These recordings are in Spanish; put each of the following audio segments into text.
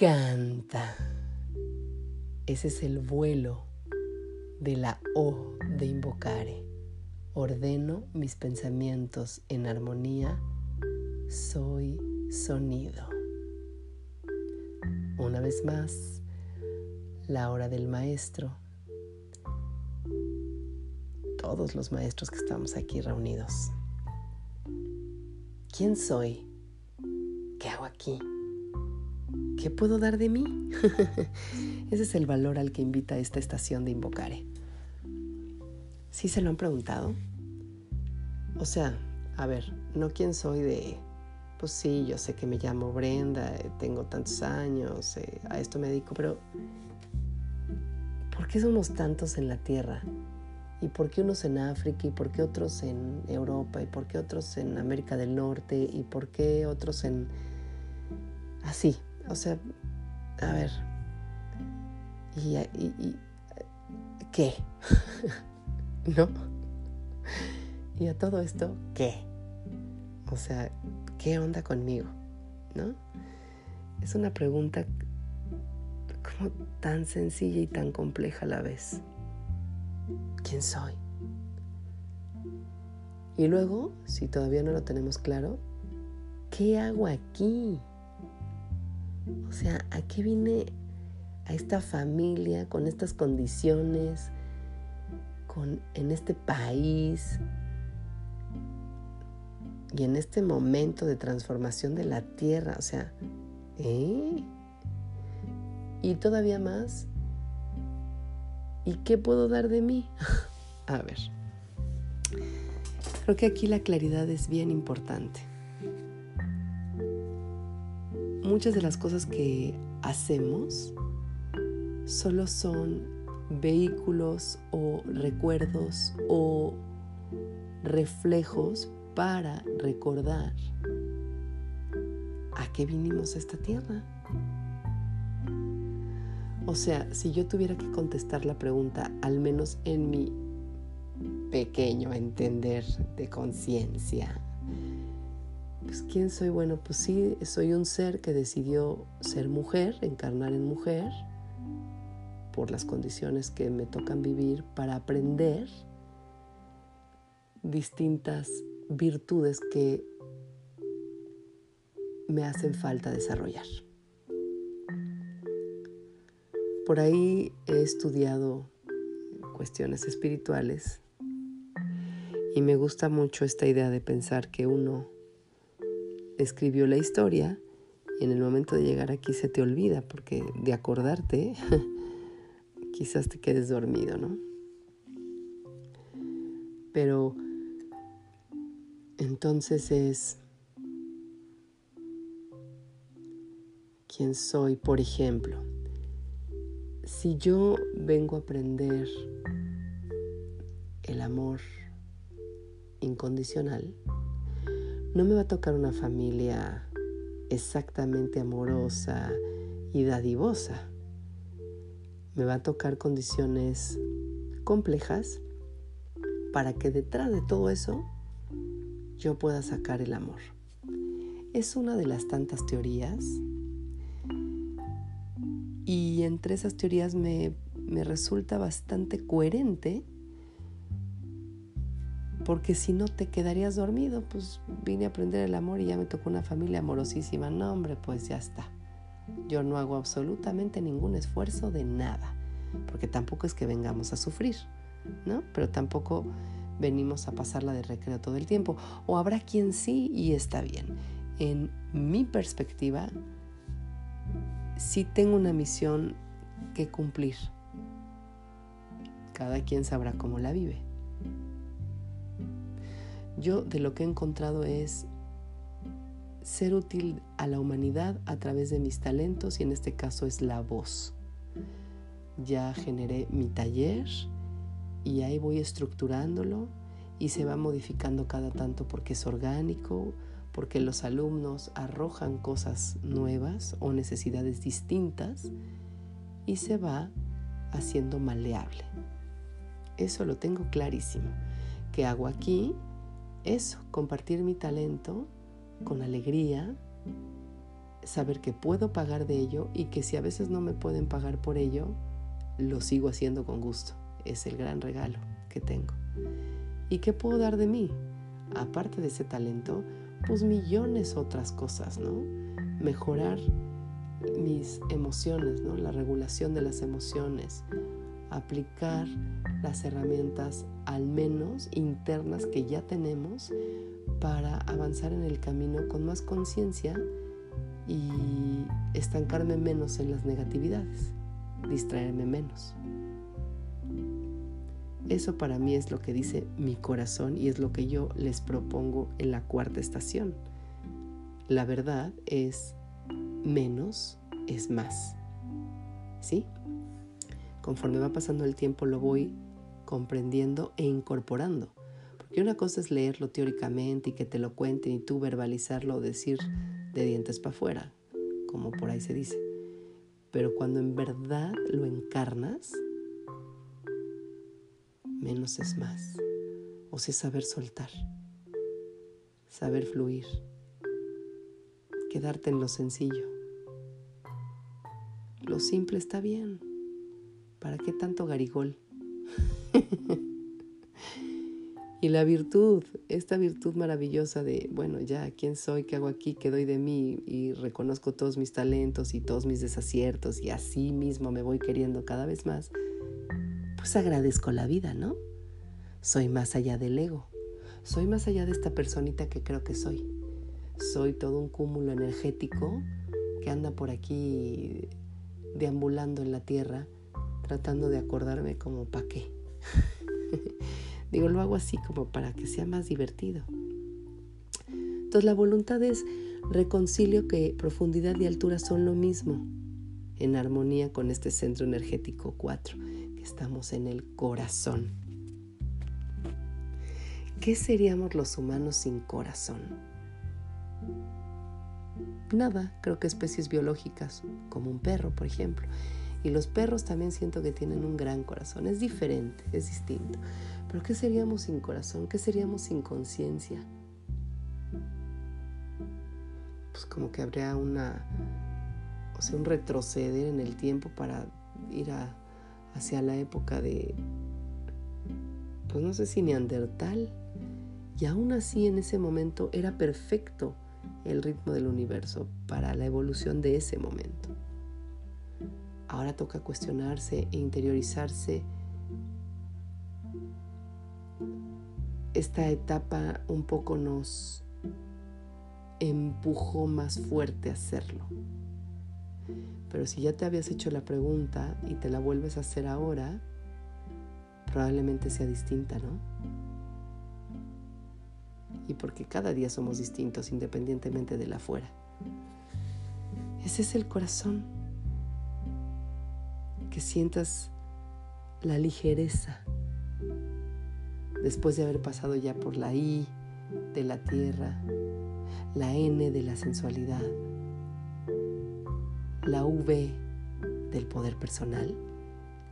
Encanta. Ese es el vuelo de la O de invocare. Ordeno mis pensamientos en armonía. Soy sonido. Una vez más, la hora del maestro. Todos los maestros que estamos aquí reunidos. ¿Quién soy? ¿Qué hago aquí? ¿Qué puedo dar de mí? Ese es el valor al que invita esta estación de Invocare. ¿Sí se lo han preguntado? O sea, a ver, no quién soy de, pues sí, yo sé que me llamo Brenda, eh, tengo tantos años, eh, a esto me dedico, pero ¿por qué somos tantos en la Tierra? ¿Y por qué unos en África? ¿Y por qué otros en Europa? ¿Y por qué otros en América del Norte? ¿Y por qué otros en... así? O sea, a ver. ¿Y, qué? ¿No? Y a todo esto, ¿qué? O sea, ¿qué onda conmigo? ¿No? Es una pregunta como tan sencilla y tan compleja a la vez. ¿Quién soy? Y luego, si todavía no lo tenemos claro, ¿qué hago aquí? O sea, ¿a qué vine a esta familia con estas condiciones, con, en este país y en este momento de transformación de la tierra? O sea, ¿eh? Y todavía más, ¿y qué puedo dar de mí? a ver, creo que aquí la claridad es bien importante muchas de las cosas que hacemos solo son vehículos o recuerdos o reflejos para recordar a qué vinimos a esta tierra. O sea, si yo tuviera que contestar la pregunta, al menos en mi pequeño entender de conciencia, pues ¿quién soy? Bueno, pues sí, soy un ser que decidió ser mujer, encarnar en mujer, por las condiciones que me tocan vivir, para aprender distintas virtudes que me hacen falta desarrollar. Por ahí he estudiado cuestiones espirituales y me gusta mucho esta idea de pensar que uno escribió la historia y en el momento de llegar aquí se te olvida porque de acordarte quizás te quedes dormido, ¿no? Pero entonces es quién soy, por ejemplo. Si yo vengo a aprender el amor incondicional, no me va a tocar una familia exactamente amorosa y dadivosa. Me va a tocar condiciones complejas para que detrás de todo eso yo pueda sacar el amor. Es una de las tantas teorías y entre esas teorías me, me resulta bastante coherente porque si no te quedarías dormido, pues vine a aprender el amor y ya me tocó una familia amorosísima. No, hombre, pues ya está. Yo no hago absolutamente ningún esfuerzo de nada, porque tampoco es que vengamos a sufrir, ¿no? Pero tampoco venimos a pasarla de recreo todo el tiempo. O habrá quien sí y está bien. En mi perspectiva, sí tengo una misión que cumplir. Cada quien sabrá cómo la vive. Yo de lo que he encontrado es ser útil a la humanidad a través de mis talentos y en este caso es la voz. Ya generé mi taller y ahí voy estructurándolo y se va modificando cada tanto porque es orgánico, porque los alumnos arrojan cosas nuevas o necesidades distintas y se va haciendo maleable. Eso lo tengo clarísimo. ¿Qué hago aquí? Eso, compartir mi talento con alegría, saber que puedo pagar de ello y que si a veces no me pueden pagar por ello, lo sigo haciendo con gusto. Es el gran regalo que tengo. ¿Y qué puedo dar de mí? Aparte de ese talento, pues millones otras cosas, ¿no? Mejorar mis emociones, ¿no? La regulación de las emociones, aplicar las herramientas al menos internas que ya tenemos para avanzar en el camino con más conciencia y estancarme menos en las negatividades, distraerme menos. Eso para mí es lo que dice mi corazón y es lo que yo les propongo en la cuarta estación. La verdad es menos es más. ¿Sí? Conforme va pasando el tiempo lo voy comprendiendo e incorporando. Porque una cosa es leerlo teóricamente y que te lo cuenten y tú verbalizarlo o decir de dientes para afuera, como por ahí se dice. Pero cuando en verdad lo encarnas, menos es más. O sea, saber soltar, saber fluir, quedarte en lo sencillo. Lo simple está bien. ¿Para qué tanto garigol? y la virtud, esta virtud maravillosa de, bueno, ya, ¿quién soy? ¿Qué hago aquí? ¿Qué doy de mí? Y reconozco todos mis talentos y todos mis desaciertos y así mismo me voy queriendo cada vez más pues agradezco la vida, ¿no? Soy más allá del ego, soy más allá de esta personita que creo que soy. Soy todo un cúmulo energético que anda por aquí deambulando en la tierra, tratando de acordarme como para qué. Digo, lo hago así como para que sea más divertido. Entonces la voluntad es reconcilio que profundidad y altura son lo mismo, en armonía con este centro energético 4 estamos en el corazón. ¿Qué seríamos los humanos sin corazón? Nada, creo que especies biológicas, como un perro, por ejemplo. Y los perros también siento que tienen un gran corazón. Es diferente, es distinto. Pero ¿qué seríamos sin corazón? ¿Qué seríamos sin conciencia? Pues como que habría una, o sea, un retroceder en el tiempo para ir hacia la época de, pues no sé si neandertal, y aún así en ese momento era perfecto el ritmo del universo para la evolución de ese momento. Ahora toca cuestionarse e interiorizarse esta etapa un poco nos empujó más fuerte a hacerlo. Pero si ya te habías hecho la pregunta y te la vuelves a hacer ahora, probablemente sea distinta, ¿no? Y porque cada día somos distintos independientemente de la afuera. Ese es el corazón. Que sientas la ligereza después de haber pasado ya por la I de la tierra, la N de la sensualidad, la V del poder personal,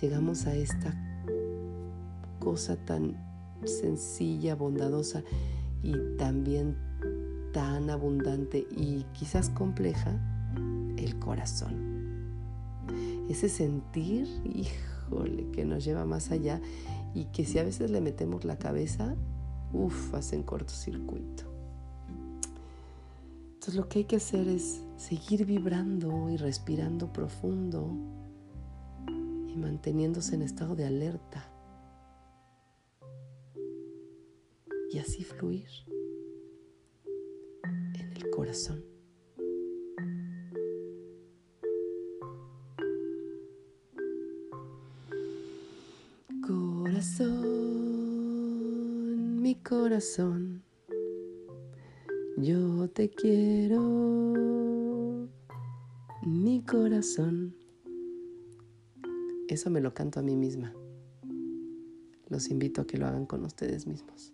llegamos a esta cosa tan sencilla, bondadosa y también tan abundante y quizás compleja, el corazón. Ese sentir, híjole, que nos lleva más allá y que si a veces le metemos la cabeza, uff, hacen cortocircuito. Entonces lo que hay que hacer es seguir vibrando y respirando profundo y manteniéndose en estado de alerta. Y así fluir en el corazón. Yo te quiero mi corazón. Eso me lo canto a mí misma. Los invito a que lo hagan con ustedes mismos.